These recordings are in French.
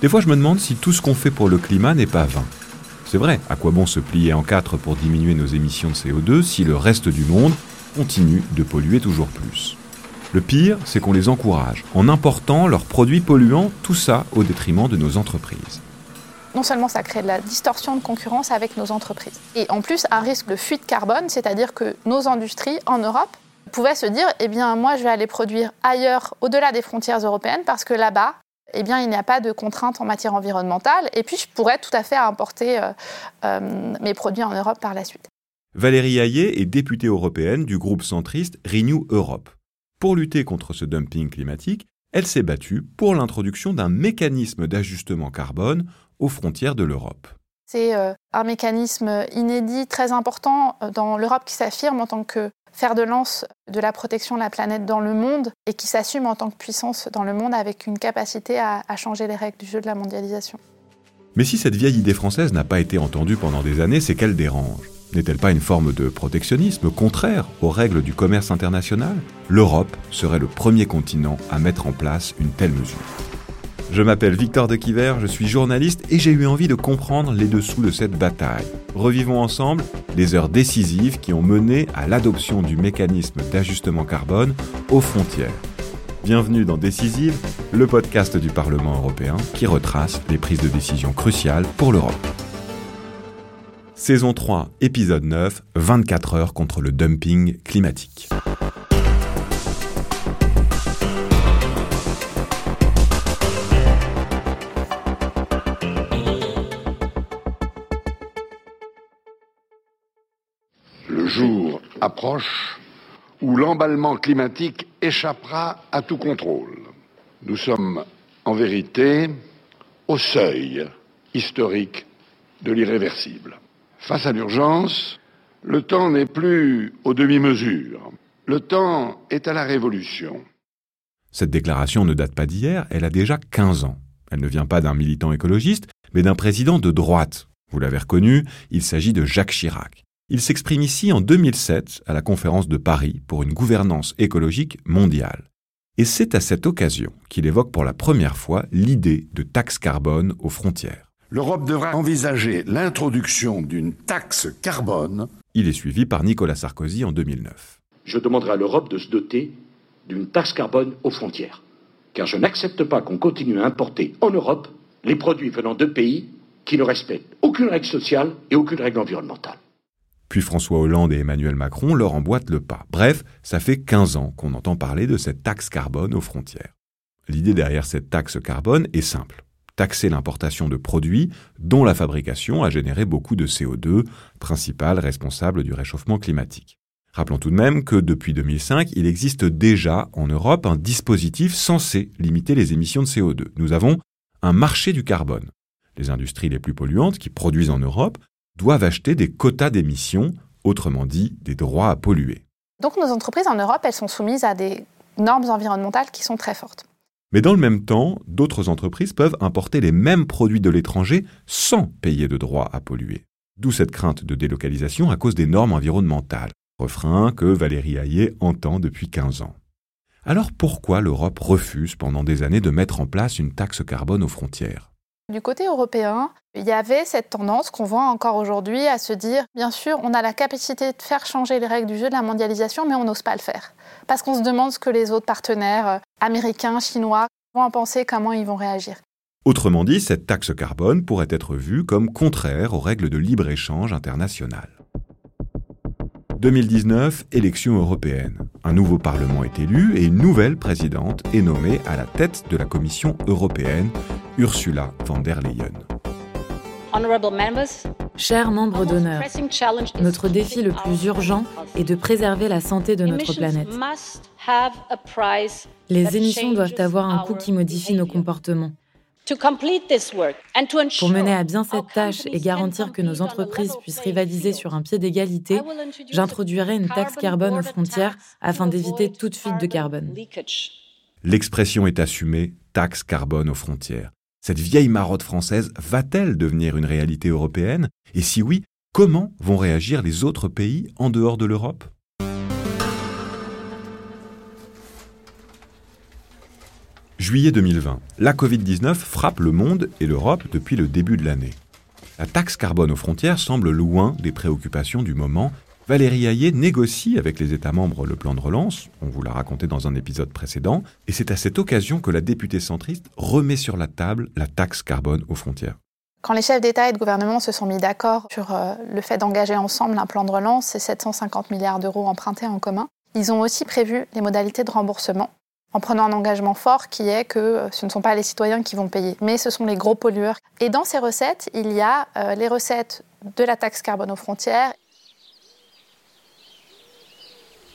Des fois, je me demande si tout ce qu'on fait pour le climat n'est pas vain. C'est vrai, à quoi bon se plier en quatre pour diminuer nos émissions de CO2 si le reste du monde continue de polluer toujours plus? Le pire, c'est qu'on les encourage en important leurs produits polluants, tout ça au détriment de nos entreprises. Non seulement ça crée de la distorsion de concurrence avec nos entreprises, et en plus un risque de fuite carbone, c'est-à-dire que nos industries en Europe pouvaient se dire, eh bien moi je vais aller produire ailleurs, au-delà des frontières européennes, parce que là-bas, eh bien, il n'y a pas de contraintes en matière environnementale, et puis je pourrais tout à fait importer euh, euh, mes produits en Europe par la suite. Valérie Hayet est députée européenne du groupe centriste Renew Europe. Pour lutter contre ce dumping climatique, elle s'est battue pour l'introduction d'un mécanisme d'ajustement carbone aux frontières de l'Europe. C'est euh, un mécanisme inédit, très important dans l'Europe qui s'affirme en tant que fer de lance de la protection de la planète dans le monde et qui s'assume en tant que puissance dans le monde avec une capacité à, à changer les règles du jeu de la mondialisation. Mais si cette vieille idée française n'a pas été entendue pendant des années, c'est qu'elle dérange. N'est-elle pas une forme de protectionnisme contraire aux règles du commerce international? L'Europe serait le premier continent à mettre en place une telle mesure. Je m'appelle Victor de Quiver, je suis journaliste et j'ai eu envie de comprendre les dessous de cette bataille. Revivons ensemble les heures décisives qui ont mené à l'adoption du mécanisme d'ajustement carbone aux frontières. Bienvenue dans Décisive, le podcast du Parlement européen qui retrace les prises de décision cruciales pour l'Europe. Saison 3, épisode 9, 24 heures contre le dumping climatique. Jour approche où l'emballement climatique échappera à tout contrôle. Nous sommes en vérité au seuil historique de l'irréversible. Face à l'urgence, le temps n'est plus aux demi-mesures. Le temps est à la révolution. Cette déclaration ne date pas d'hier, elle a déjà 15 ans. Elle ne vient pas d'un militant écologiste, mais d'un président de droite. Vous l'avez reconnu, il s'agit de Jacques Chirac. Il s'exprime ici en 2007 à la conférence de Paris pour une gouvernance écologique mondiale. Et c'est à cette occasion qu'il évoque pour la première fois l'idée de taxe carbone aux frontières. L'Europe devra envisager l'introduction d'une taxe carbone. Il est suivi par Nicolas Sarkozy en 2009. Je demanderai à l'Europe de se doter d'une taxe carbone aux frontières. Car je n'accepte pas qu'on continue à importer en Europe les produits venant de pays qui ne respectent aucune règle sociale et aucune règle environnementale. Puis François Hollande et Emmanuel Macron leur emboîtent le pas. Bref, ça fait 15 ans qu'on entend parler de cette taxe carbone aux frontières. L'idée derrière cette taxe carbone est simple. Taxer l'importation de produits dont la fabrication a généré beaucoup de CO2, principal responsable du réchauffement climatique. Rappelons tout de même que depuis 2005, il existe déjà en Europe un dispositif censé limiter les émissions de CO2. Nous avons un marché du carbone. Les industries les plus polluantes qui produisent en Europe doivent acheter des quotas d'émissions, autrement dit des droits à polluer. Donc nos entreprises en Europe, elles sont soumises à des normes environnementales qui sont très fortes. Mais dans le même temps, d'autres entreprises peuvent importer les mêmes produits de l'étranger sans payer de droits à polluer. D'où cette crainte de délocalisation à cause des normes environnementales, refrain que Valérie Hayet entend depuis 15 ans. Alors pourquoi l'Europe refuse pendant des années de mettre en place une taxe carbone aux frontières? Du côté européen, il y avait cette tendance qu'on voit encore aujourd'hui à se dire, bien sûr, on a la capacité de faire changer les règles du jeu de la mondialisation, mais on n'ose pas le faire. Parce qu'on se demande ce que les autres partenaires euh, américains, chinois vont en penser, comment ils vont réagir. Autrement dit, cette taxe carbone pourrait être vue comme contraire aux règles de libre-échange international. 2019, élection européenne. Un nouveau Parlement est élu et une nouvelle présidente est nommée à la tête de la Commission européenne, Ursula von der Leyen. Chers membres d'honneur, notre défi le plus urgent est de préserver la santé de notre planète. Les émissions doivent avoir un coût qui modifie nos comportements. Pour mener à bien cette tâche et garantir que nos entreprises puissent rivaliser sur un pied d'égalité, j'introduirai une taxe carbone aux frontières afin d'éviter toute fuite de carbone. L'expression est assumée, taxe carbone aux frontières. Cette vieille marotte française va-t-elle devenir une réalité européenne? Et si oui, comment vont réagir les autres pays en dehors de l'Europe? Juillet 2020, la Covid-19 frappe le monde et l'Europe depuis le début de l'année. La taxe carbone aux frontières semble loin des préoccupations du moment. Valérie Hayé négocie avec les États membres le plan de relance, on vous l'a raconté dans un épisode précédent, et c'est à cette occasion que la députée centriste remet sur la table la taxe carbone aux frontières. Quand les chefs d'État et de gouvernement se sont mis d'accord sur euh, le fait d'engager ensemble un plan de relance, c'est 750 milliards d'euros empruntés en commun, ils ont aussi prévu les modalités de remboursement en prenant un engagement fort qui est que euh, ce ne sont pas les citoyens qui vont payer, mais ce sont les gros pollueurs. Et dans ces recettes, il y a euh, les recettes de la taxe carbone aux frontières.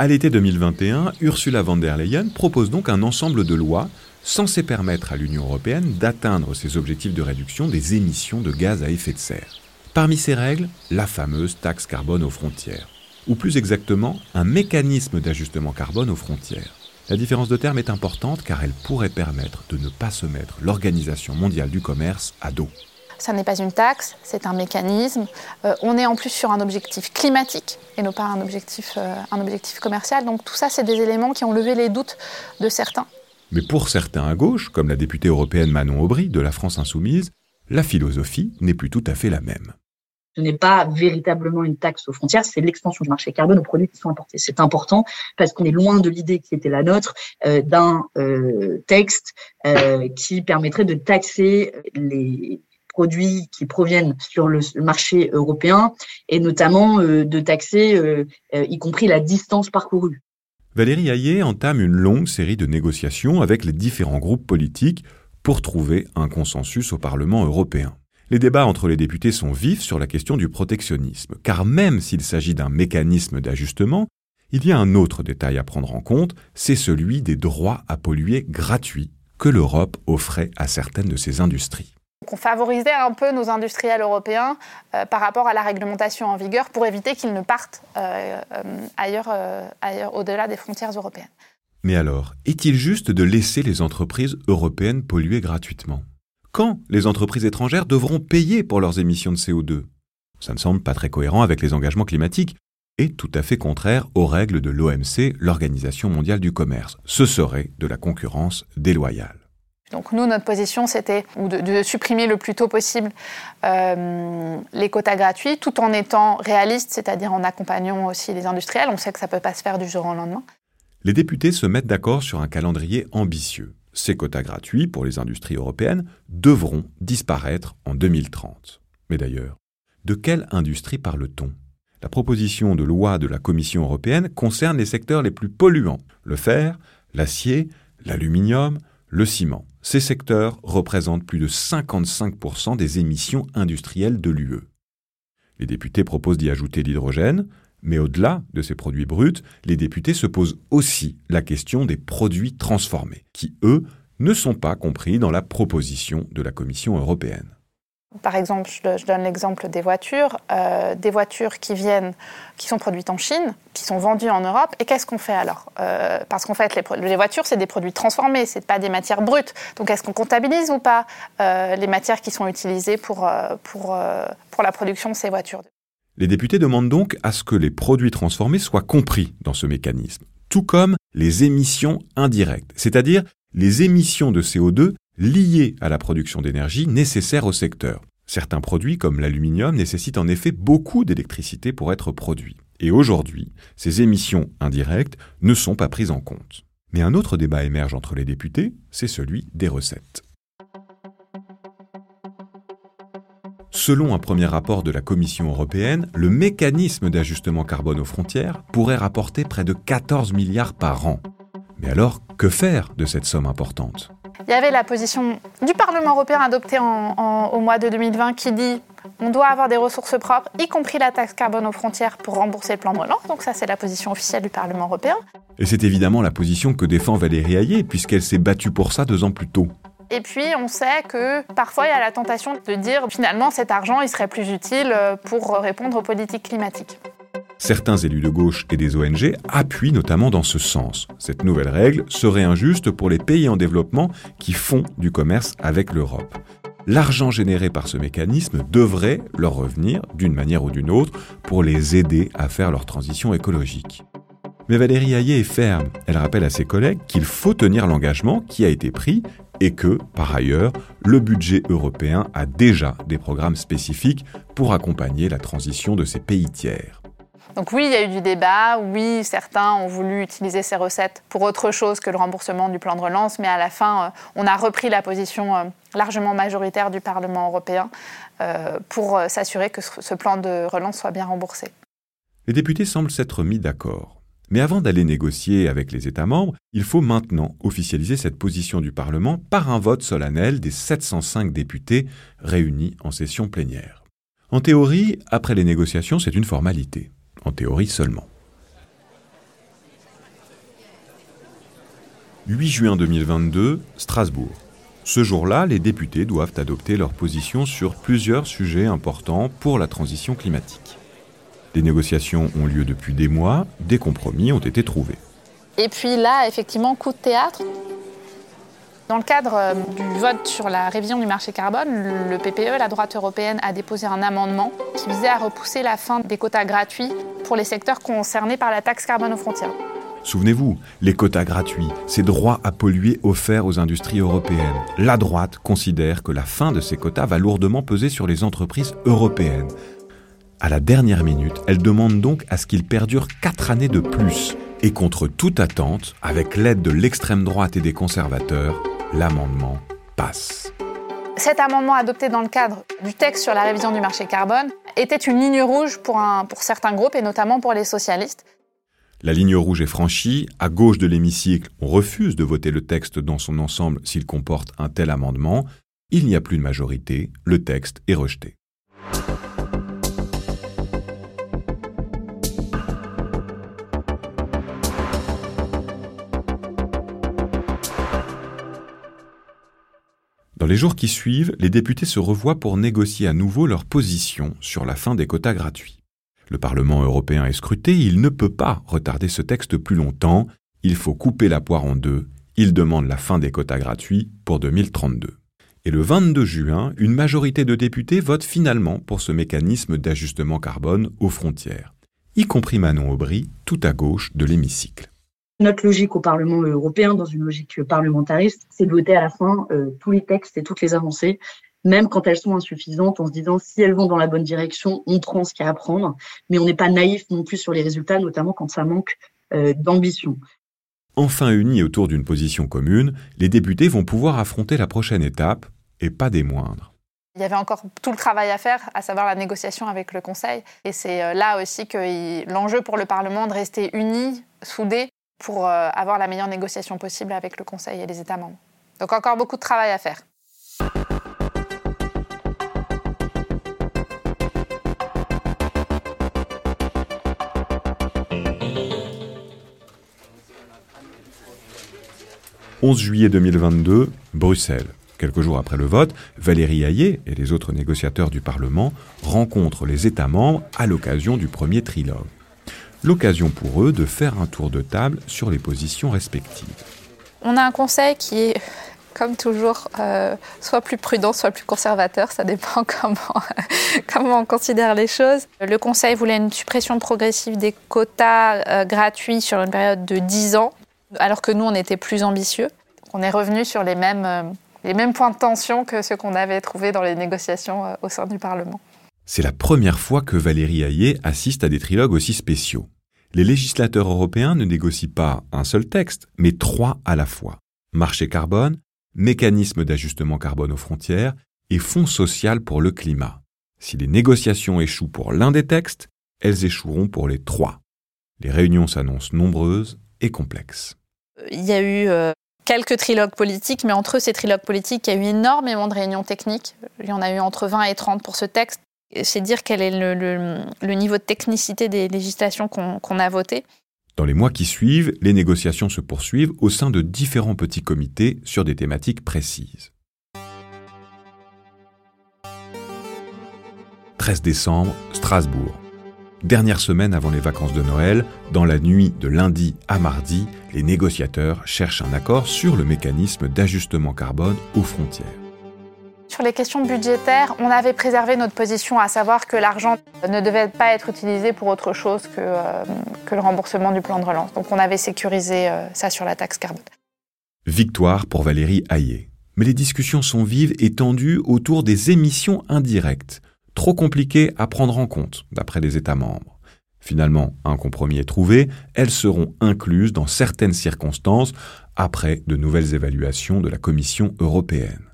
À l'été 2021, Ursula von der Leyen propose donc un ensemble de lois censées permettre à l'Union européenne d'atteindre ses objectifs de réduction des émissions de gaz à effet de serre. Parmi ces règles, la fameuse taxe carbone aux frontières, ou plus exactement un mécanisme d'ajustement carbone aux frontières. La différence de terme est importante car elle pourrait permettre de ne pas se mettre l'Organisation mondiale du commerce à dos. Ça n'est pas une taxe, c'est un mécanisme. Euh, on est en plus sur un objectif climatique et non pas un objectif, euh, un objectif commercial. Donc tout ça, c'est des éléments qui ont levé les doutes de certains. Mais pour certains à gauche, comme la députée européenne Manon Aubry de la France insoumise, la philosophie n'est plus tout à fait la même ce n'est pas véritablement une taxe aux frontières, c'est l'extension du marché carbone aux produits qui sont importés. C'est important parce qu'on est loin de l'idée qui était la nôtre euh, d'un euh, texte euh, qui permettrait de taxer les produits qui proviennent sur le marché européen et notamment de taxer y compris la distance parcourue. Valérie Hayé entame une longue série de négociations avec les différents groupes politiques pour trouver un consensus au Parlement européen. Les débats entre les députés sont vifs sur la question du protectionnisme, car même s'il s'agit d'un mécanisme d'ajustement, il y a un autre détail à prendre en compte, c'est celui des droits à polluer gratuits que l'Europe offrait à certaines de ses industries. On favorisait un peu nos industriels européens euh, par rapport à la réglementation en vigueur pour éviter qu'ils ne partent euh, euh, ailleurs au-delà des frontières européennes. Mais alors, est-il juste de laisser les entreprises européennes polluer gratuitement? Quand les entreprises étrangères devront payer pour leurs émissions de CO2 Ça ne semble pas très cohérent avec les engagements climatiques et tout à fait contraire aux règles de l'OMC, l'Organisation mondiale du commerce. Ce serait de la concurrence déloyale. Donc nous, notre position, c'était de, supprimer le plus tôt possible euh, les quotas gratuits, tout en étant réaliste, c'est-à-dire en accompagnant aussi les industriels. On sait que ça ne peut pas se faire du jour au lendemain. Les députés se mettent d'accord sur un calendrier ambitieux. Ces quotas gratuits pour les industries européennes devront disparaître en 2030. Mais d'ailleurs, de quelle industrie parle-t-on? La proposition de loi de la Commission européenne concerne les secteurs les plus polluants, le fer, l'acier, l'aluminium, le ciment. Ces secteurs représentent plus de 55% des émissions industrielles de l'UE. Les députés proposent d'y ajouter l'hydrogène, mais au-delà de ces produits bruts, les députés se posent aussi la question des produits transformés, qui, eux, ne sont pas compris dans la proposition de la Commission européenne. Par exemple, je donne l'exemple des voitures, euh, des voitures qui viennent, qui sont produites en Chine, qui sont vendues en Europe. Et qu'est-ce qu'on fait alors? Euh, Parce qu'en fait, les, voitures, c'est des produits transformés, c'est pas des matières brutes. Donc, est-ce qu'on comptabilise ou pas euh, les matières qui sont utilisées pour, pour, pour la production de ces voitures? Les députés demandent donc à ce que les produits transformés soient compris dans ce mécanisme, tout comme les émissions indirectes, c'est-à-dire les émissions de CO2 liées à la production d'énergie nécessaire au secteur. Certains produits, comme l'aluminium, nécessitent en effet beaucoup d'électricité pour être produits. Et aujourd'hui, ces émissions indirectes ne sont pas prises en compte. Mais un autre débat émerge entre les députés, c'est celui des recettes. Selon un premier rapport de la Commission européenne, le mécanisme d'ajustement carbone aux frontières pourrait rapporter près de 14 milliards par an. Mais alors, que faire de cette somme importante? Il y avait la position du Parlement européen adoptée au mois de 2020 qui dit on doit avoir des ressources propres, y compris la taxe carbone aux frontières, pour rembourser le plan de relance. Donc ça, c'est la position officielle du Parlement européen. Et c'est évidemment la position que défend Valérie Hayé, puisqu'elle s'est battue pour ça deux ans plus tôt. Et puis, on sait que parfois, il y a la tentation de dire finalement, cet argent, il serait plus utile euh, pour répondre aux politiques climatiques. Certains élus de gauche et des ONG appuient notamment dans ce sens. Cette nouvelle règle serait injuste pour les pays en développement qui font du commerce avec l'Europe. L'argent généré par ce mécanisme devrait leur revenir d'une manière ou d'une autre pour les aider à faire leur transition écologique. Mais Valérie Hayé est ferme. Elle rappelle à ses collègues qu'il faut tenir l'engagement qui a été pris et que, par ailleurs, le budget européen a déjà des programmes spécifiques pour accompagner la transition de ces pays tiers. Donc oui, il y a eu du débat, oui, certains ont voulu utiliser ces recettes pour autre chose que le remboursement du plan de relance, mais à la fin, euh, on a repris la position euh, largement majoritaire du Parlement européen euh, pour s'assurer que ce plan de relance soit bien remboursé. Les députés semblent s'être mis d'accord. Mais avant d'aller négocier avec les États membres, il faut maintenant officialiser cette position du Parlement par un vote solennel des 705 députés réunis en session plénière. En théorie, après les négociations, c'est une formalité en théorie seulement. 8 juin 2022, Strasbourg. Ce jour-là, les députés doivent adopter leur position sur plusieurs sujets importants pour la transition climatique. Les négociations ont lieu depuis des mois, des compromis ont été trouvés. Et puis là, effectivement, coup de théâtre. Dans le cadre euh, du vote sur la révision du marché carbone, le PPE, la droite européenne, a déposé un amendement qui visait à repousser la fin des quotas gratuits pour les secteurs concernés par la taxe carbone aux frontières. Souvenez-vous, les quotas gratuits, ces droits à polluer offerts aux industries européennes. La droite considère que la fin de ces quotas va lourdement peser sur les entreprises européennes. À la dernière minute, elle demande donc à ce qu'ils perdurent quatre années de plus. Et contre toute attente, avec l'aide de l'extrême droite et des conservateurs, l'amendement passe. Cet amendement adopté dans le cadre du texte sur la révision du marché carbone était une ligne rouge pour, pour certains groupes et notamment pour les socialistes. La ligne rouge est franchie. À gauche de l'hémicycle, on refuse de voter le texte dans son ensemble s'il comporte un tel amendement. Il n'y a plus de majorité. Le texte est rejeté. Dans les jours qui suivent, les députés se revoient pour négocier à nouveau leur position sur la fin des quotas gratuits. Le Parlement européen est scruté, il ne peut pas retarder ce texte plus longtemps, il faut couper la poire en deux, il demande la fin des quotas gratuits pour 2032. Et le 22 juin, une majorité de députés vote finalement pour ce mécanisme d'ajustement carbone aux frontières, y compris Manon Aubry, tout à gauche de l'hémicycle. Notre logique au Parlement européen, dans une logique parlementariste, c'est de voter à la fin euh, tous les textes et toutes les avancées, même quand elles sont insuffisantes, en se disant si elles vont dans la bonne direction, on prend ce qu'il y a à prendre, mais on n'est pas naïf non plus sur les résultats, notamment quand ça manque euh, d'ambition. Enfin unis autour d'une position commune, les députés vont pouvoir affronter la prochaine étape, et pas des moindres. Il y avait encore tout le travail à faire, à savoir la négociation avec le Conseil. Et c'est euh, là aussi que l'enjeu pour le Parlement de rester uni, soudé, pour euh, avoir la meilleure négociation possible avec le Conseil et les États membres. Donc encore beaucoup de travail à faire. « 11 juillet 2022, Bruxelles. Quelques jours après le vote, Valérie Hayé et les autres négociateurs du Parlement rencontrent les États membres à l'occasion du premier trilogue l'occasion pour eux de faire un tour de table sur les positions respectives. On a un conseil qui est, comme toujours, euh, soit plus prudent, soit plus conservateur, ça dépend comment, comment on considère les choses. Le conseil voulait une suppression progressive des quotas euh, gratuits sur une période de 10 ans, alors que nous, on était plus ambitieux. On est revenu sur les mêmes, euh, les mêmes points de tension que ceux qu'on avait trouvés dans les négociations au sein du Parlement. C'est la première fois que Valérie Hayé assiste à des trilogues aussi spéciaux. Les législateurs européens ne négocient pas un seul texte, mais trois à la fois. Marché carbone, mécanisme d'ajustement carbone aux frontières et fonds social pour le climat. Si les négociations échouent pour l'un des textes, elles échoueront pour les trois. Les réunions s'annoncent nombreuses et complexes. Il y a eu euh, quelques trilogues politiques, mais entre ces trilogues politiques, il y a eu énormément de réunions techniques. Il y en a eu entre 20 et 30 pour ce texte c'est dire quel est le, niveau de technicité des législations qu'on a votées. Dans les mois qui suivent, les négociations se poursuivent au sein de différents petits comités sur des thématiques précises. 13 décembre, Strasbourg. Dernière semaine avant les vacances de Noël, dans la nuit de lundi à mardi, les négociateurs cherchent un accord sur le mécanisme d'ajustement carbone aux frontières. Sur les questions budgétaires, on avait préservé notre position, à savoir que l'argent ne devait pas être utilisé pour autre chose que, euh, le remboursement du plan de relance. Donc on avait sécurisé euh, ça sur la taxe carbone. Victoire pour Valérie Hayé. Mais les discussions sont vives et tendues autour des émissions indirectes, trop compliquées à prendre en compte, d'après les États membres. Finalement, un compromis est trouvé, elles seront incluses dans certaines circonstances après de nouvelles évaluations de la Commission européenne.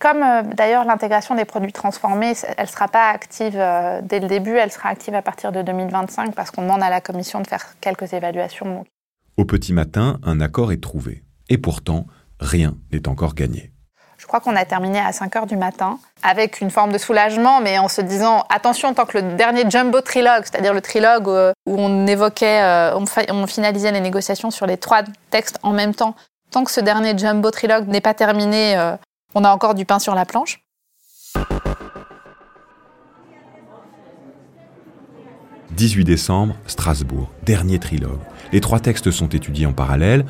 Comme euh, d'ailleurs l'intégration des produits transformés, elle ne sera pas active euh, dès le début, elle sera active à partir de 2025 parce qu'on demande à la Commission de faire quelques évaluations. Au petit matin, un accord est trouvé. Et pourtant, rien n'est encore gagné. Je crois qu'on a terminé à 5 heures du matin avec une forme de soulagement, mais en se disant attention, tant que le dernier jumbo trilogue, c'est-à-dire le trilogue euh, où on évoquait, on finalisait les négociations sur les trois textes en même temps, tant que ce dernier jumbo trilogue n'est pas terminé, on a encore du pain sur la planche. « 18 décembre, Strasbourg, dernier trilogue. Les trois textes sont étudiés en parallèle,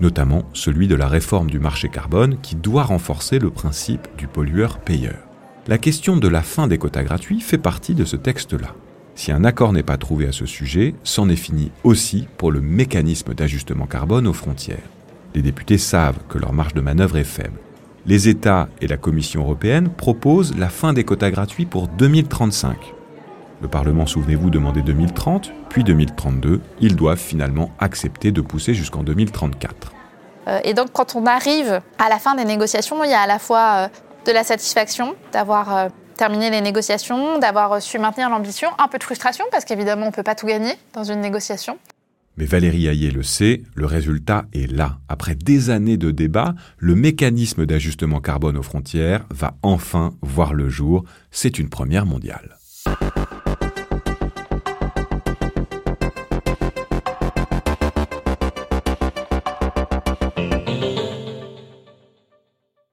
notamment celui de la réforme du marché carbone qui doit renforcer le principe du pollueur-payeur. La question de la fin des quotas gratuits fait partie de ce texte-là. Si un accord n'est pas trouvé à ce sujet, c'en est fini aussi pour le mécanisme d'ajustement carbone aux frontières. Les députés savent que leur marge de manœuvre est faible les États et la Commission européenne proposent la fin des quotas gratuits pour 2035. Le Parlement, souvenez-vous, demandait 2030, puis 2032. Ils doivent finalement accepter de pousser jusqu'en 2034. Euh, et donc, quand on arrive à la fin des négociations, il y a à la fois euh, de la satisfaction d'avoir euh, terminé les négociations, d'avoir su maintenir l'ambition, un peu de frustration, parce qu'évidemment, on ne peut pas tout gagner dans une négociation. Mais Valérie Hayé le sait, le résultat est là. Après des années de débats, le mécanisme d'ajustement carbone aux frontières va enfin voir le jour. C'est une première mondiale.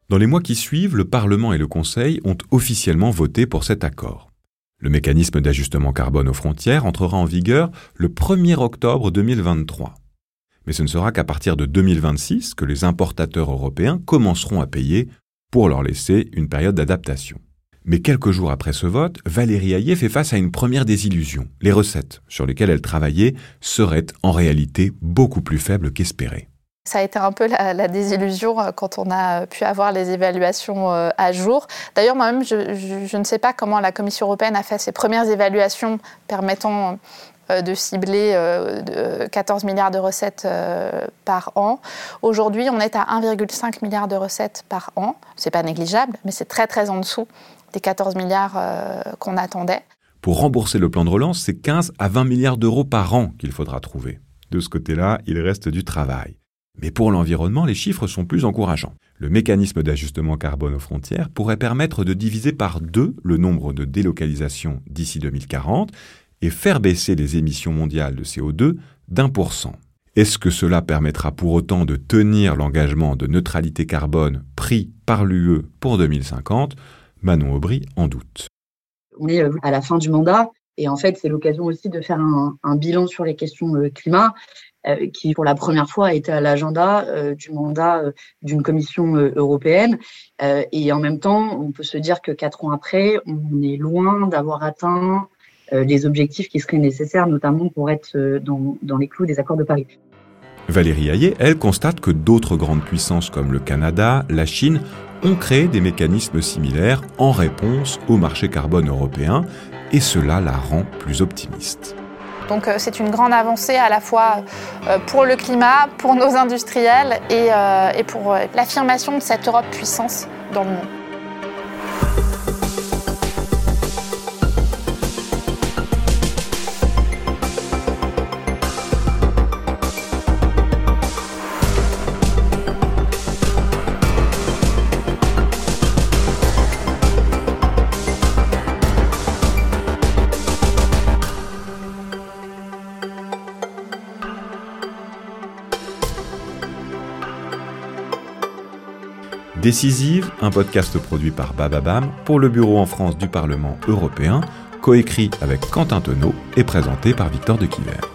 Dans les mois qui suivent, le Parlement et le Conseil ont officiellement voté pour cet accord. Le mécanisme d'ajustement carbone aux frontières entrera en vigueur le 1er octobre 2023. Mais ce ne sera qu'à partir de 2026 que les importateurs européens commenceront à payer pour leur laisser une période d'adaptation. Mais quelques jours après ce vote, Valérie Hayé fait face à une première désillusion. Les recettes sur lesquelles elle travaillait seraient en réalité beaucoup plus faibles qu'espérées. Ça a été un peu la, désillusion euh, quand on a pu avoir les évaluations euh, à jour. D'ailleurs, moi-même, je, ne sais pas comment la Commission européenne a fait ses premières évaluations permettant euh, de cibler 14 milliards de recettes par an. Aujourd'hui, on est à 1,5 milliard de recettes par an. C'est pas négligeable, mais c'est très très en dessous des 14 milliards qu'on attendait. Pour rembourser le plan de relance, c'est 15 à 20 milliards d'euros par an qu'il faudra trouver. De ce côté-là, il reste du travail. Mais pour l'environnement, les chiffres sont plus encourageants. Le mécanisme d'ajustement carbone aux frontières pourrait permettre de diviser par deux le nombre de délocalisations d'ici 2040 et faire baisser les émissions mondiales de CO2 d'un pour cent. Est-ce que cela permettra pour autant de tenir l'engagement de neutralité carbone pris par l'UE pour 2050 Manon Aubry en doute. On est euh, à la fin du mandat et en fait c'est l'occasion aussi de faire un, un bilan sur les questions euh, climat qui pour la première fois été à l'agenda euh, du mandat euh, d'une commission européenne. et en même temps, on peut se dire que quatre ans après, on est loin d'avoir atteint les objectifs qui seraient nécessaires, notamment pour être dans, dans les clous des accords de Paris. Valérie Hayet, elle, constate que d'autres grandes puissances comme le Canada, la Chine, ont créé des mécanismes similaires en réponse au marché carbone européen, et cela la rend plus optimiste. Donc euh, c'est une grande avancée à la fois euh, pour le climat, pour nos industriels et, euh, et pour l'affirmation de cette Europe puissance dans le monde. Décisive, un podcast produit par Bababam pour le bureau en France du Parlement européen, coécrit avec Quentin Tonneau et présenté par Victor de Quiver.